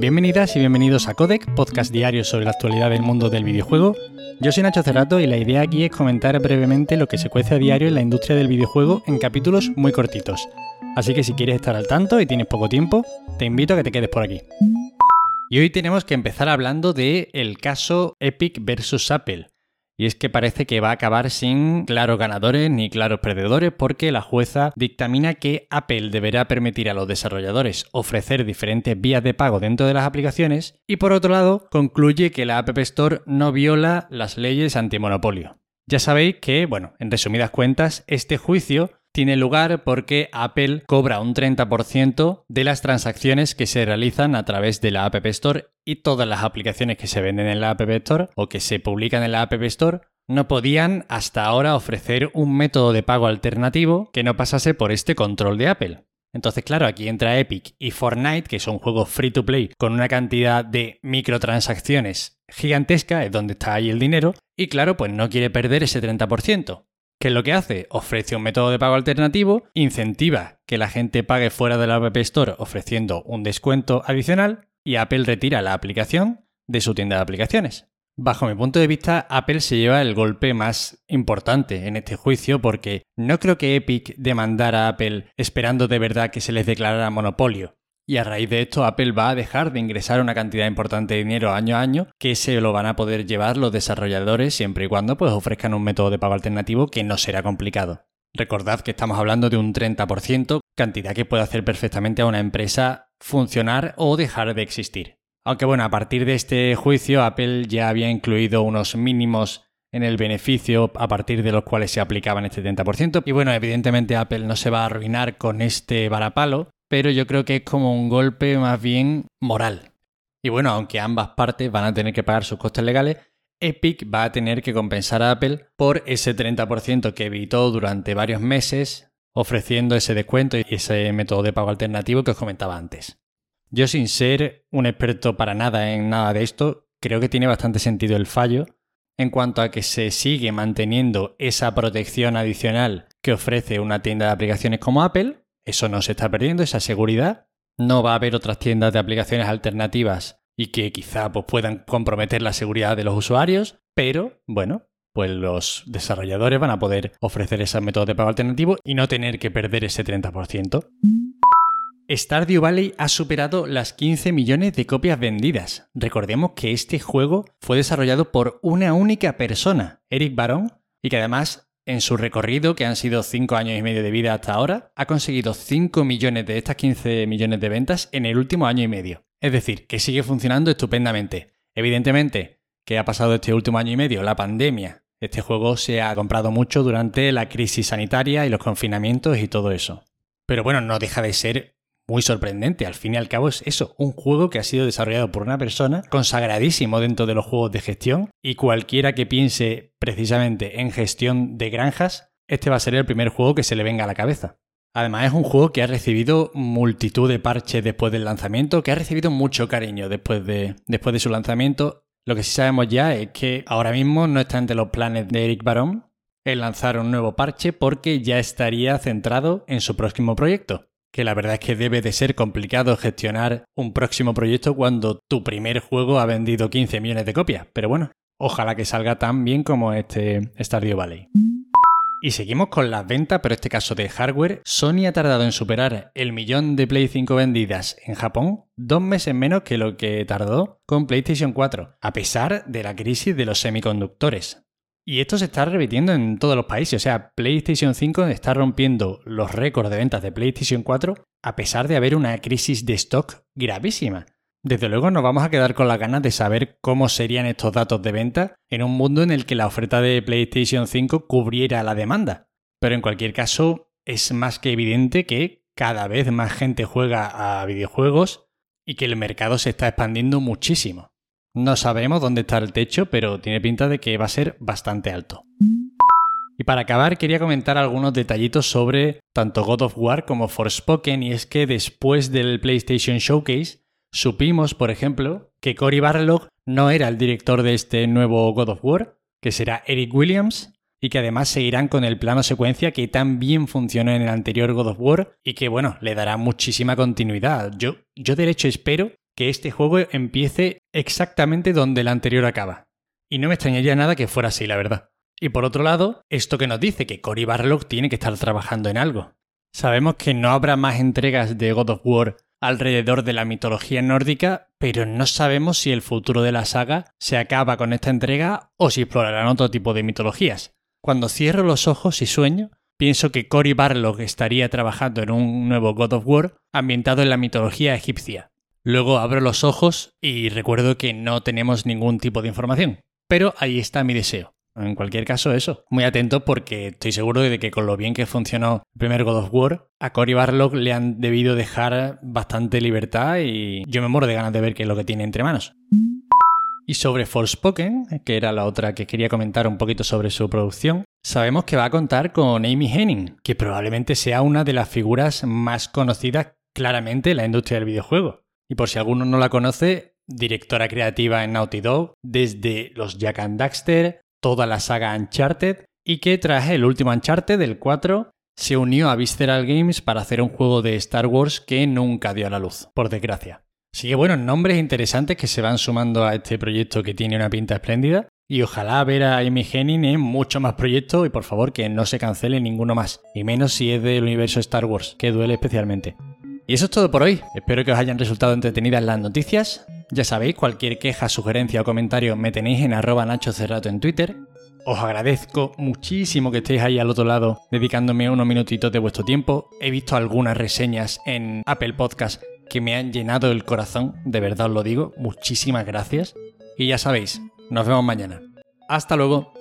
Bienvenidas y bienvenidos a Codec, podcast diario sobre la actualidad del mundo del videojuego. Yo soy Nacho Cerrato y la idea aquí es comentar brevemente lo que se cuece a diario en la industria del videojuego en capítulos muy cortitos. Así que si quieres estar al tanto y tienes poco tiempo, te invito a que te quedes por aquí. Y hoy tenemos que empezar hablando de el caso Epic versus Apple. Y es que parece que va a acabar sin claros ganadores ni claros perdedores porque la jueza dictamina que Apple deberá permitir a los desarrolladores ofrecer diferentes vías de pago dentro de las aplicaciones y por otro lado concluye que la App Store no viola las leyes antimonopolio. Ya sabéis que, bueno, en resumidas cuentas, este juicio tiene lugar porque Apple cobra un 30% de las transacciones que se realizan a través de la App Store y todas las aplicaciones que se venden en la App Store o que se publican en la App Store no podían hasta ahora ofrecer un método de pago alternativo que no pasase por este control de Apple. Entonces, claro, aquí entra Epic y Fortnite, que son juegos free to play con una cantidad de microtransacciones gigantesca, es donde está ahí el dinero, y claro, pues no quiere perder ese 30%. ¿Qué es lo que hace? Ofrece un método de pago alternativo, incentiva que la gente pague fuera de la App Store ofreciendo un descuento adicional y Apple retira la aplicación de su tienda de aplicaciones. Bajo mi punto de vista, Apple se lleva el golpe más importante en este juicio porque no creo que Epic demandara a Apple esperando de verdad que se les declarara monopolio. Y a raíz de esto, Apple va a dejar de ingresar una cantidad importante de dinero año a año que se lo van a poder llevar los desarrolladores siempre y cuando pues, ofrezcan un método de pago alternativo que no será complicado. Recordad que estamos hablando de un 30%, cantidad que puede hacer perfectamente a una empresa funcionar o dejar de existir. Aunque bueno, a partir de este juicio, Apple ya había incluido unos mínimos en el beneficio a partir de los cuales se aplicaban este 30%. Y bueno, evidentemente Apple no se va a arruinar con este varapalo, pero yo creo que es como un golpe más bien moral. Y bueno, aunque ambas partes van a tener que pagar sus costes legales, Epic va a tener que compensar a Apple por ese 30% que evitó durante varios meses ofreciendo ese descuento y ese método de pago alternativo que os comentaba antes. Yo sin ser un experto para nada en nada de esto, creo que tiene bastante sentido el fallo en cuanto a que se sigue manteniendo esa protección adicional que ofrece una tienda de aplicaciones como Apple, eso no se está perdiendo, esa seguridad. No va a haber otras tiendas de aplicaciones alternativas y que quizá pues, puedan comprometer la seguridad de los usuarios, pero bueno, pues los desarrolladores van a poder ofrecer esos métodos de pago alternativo y no tener que perder ese 30%. Stardew Valley ha superado las 15 millones de copias vendidas. Recordemos que este juego fue desarrollado por una única persona, Eric Baron, y que además en su recorrido, que han sido 5 años y medio de vida hasta ahora, ha conseguido 5 millones de estas 15 millones de ventas en el último año y medio. Es decir, que sigue funcionando estupendamente. Evidentemente, que ha pasado este último año y medio la pandemia. Este juego se ha comprado mucho durante la crisis sanitaria y los confinamientos y todo eso. Pero bueno, no deja de ser muy sorprendente. Al fin y al cabo es eso, un juego que ha sido desarrollado por una persona consagradísimo dentro de los juegos de gestión y cualquiera que piense precisamente en gestión de granjas, este va a ser el primer juego que se le venga a la cabeza. Además es un juego que ha recibido multitud de parches después del lanzamiento, que ha recibido mucho cariño después de, después de su lanzamiento. Lo que sí sabemos ya es que ahora mismo no está entre los planes de Eric Barón el lanzar un nuevo parche porque ya estaría centrado en su próximo proyecto que la verdad es que debe de ser complicado gestionar un próximo proyecto cuando tu primer juego ha vendido 15 millones de copias. Pero bueno, ojalá que salga tan bien como este Stardew Valley. Y seguimos con las ventas, pero este caso de hardware. Sony ha tardado en superar el millón de Play 5 vendidas en Japón dos meses menos que lo que tardó con PlayStation 4, a pesar de la crisis de los semiconductores. Y esto se está repitiendo en todos los países. O sea, PlayStation 5 está rompiendo los récords de ventas de PlayStation 4 a pesar de haber una crisis de stock gravísima. Desde luego nos vamos a quedar con las ganas de saber cómo serían estos datos de venta en un mundo en el que la oferta de PlayStation 5 cubriera la demanda. Pero en cualquier caso, es más que evidente que cada vez más gente juega a videojuegos y que el mercado se está expandiendo muchísimo. No sabemos dónde está el techo, pero tiene pinta de que va a ser bastante alto. Y para acabar, quería comentar algunos detallitos sobre tanto God of War como Forspoken, y es que después del PlayStation Showcase, supimos, por ejemplo, que Cory Barlog no era el director de este nuevo God of War, que será Eric Williams, y que además seguirán con el plano secuencia que tan bien funcionó en el anterior God of War y que bueno, le dará muchísima continuidad. Yo, yo de hecho espero que este juego empiece exactamente donde el anterior acaba. Y no me extrañaría nada que fuera así, la verdad. Y por otro lado, esto que nos dice que Cory Barlog tiene que estar trabajando en algo. Sabemos que no habrá más entregas de God of War alrededor de la mitología nórdica, pero no sabemos si el futuro de la saga se acaba con esta entrega o si explorarán otro tipo de mitologías. Cuando cierro los ojos y sueño, pienso que Cory Barlog estaría trabajando en un nuevo God of War ambientado en la mitología egipcia. Luego abro los ojos y recuerdo que no tenemos ningún tipo de información. Pero ahí está mi deseo. En cualquier caso, eso. Muy atento porque estoy seguro de que con lo bien que funcionó el primer God of War, a Cory Barlog le han debido dejar bastante libertad y yo me muero de ganas de ver qué es lo que tiene entre manos. Y sobre Forspoken, que era la otra que quería comentar un poquito sobre su producción, sabemos que va a contar con Amy Henning, que probablemente sea una de las figuras más conocidas claramente en la industria del videojuego. Y por si alguno no la conoce, directora creativa en Naughty Dog, desde los Jack and Daxter, toda la saga Uncharted, y que tras el último Uncharted, del 4, se unió a Visceral Games para hacer un juego de Star Wars que nunca dio a la luz, por desgracia. Así que bueno, nombres interesantes que se van sumando a este proyecto que tiene una pinta espléndida. Y ojalá ver a Amy Henning en muchos más proyectos y por favor que no se cancele ninguno más. Y menos si es del universo Star Wars, que duele especialmente. Y eso es todo por hoy. Espero que os hayan resultado entretenidas las noticias. Ya sabéis, cualquier queja, sugerencia o comentario me tenéis en arroba Nacho Cerrato en Twitter. Os agradezco muchísimo que estéis ahí al otro lado dedicándome unos minutitos de vuestro tiempo. He visto algunas reseñas en Apple Podcast que me han llenado el corazón, de verdad os lo digo. Muchísimas gracias. Y ya sabéis, nos vemos mañana. Hasta luego.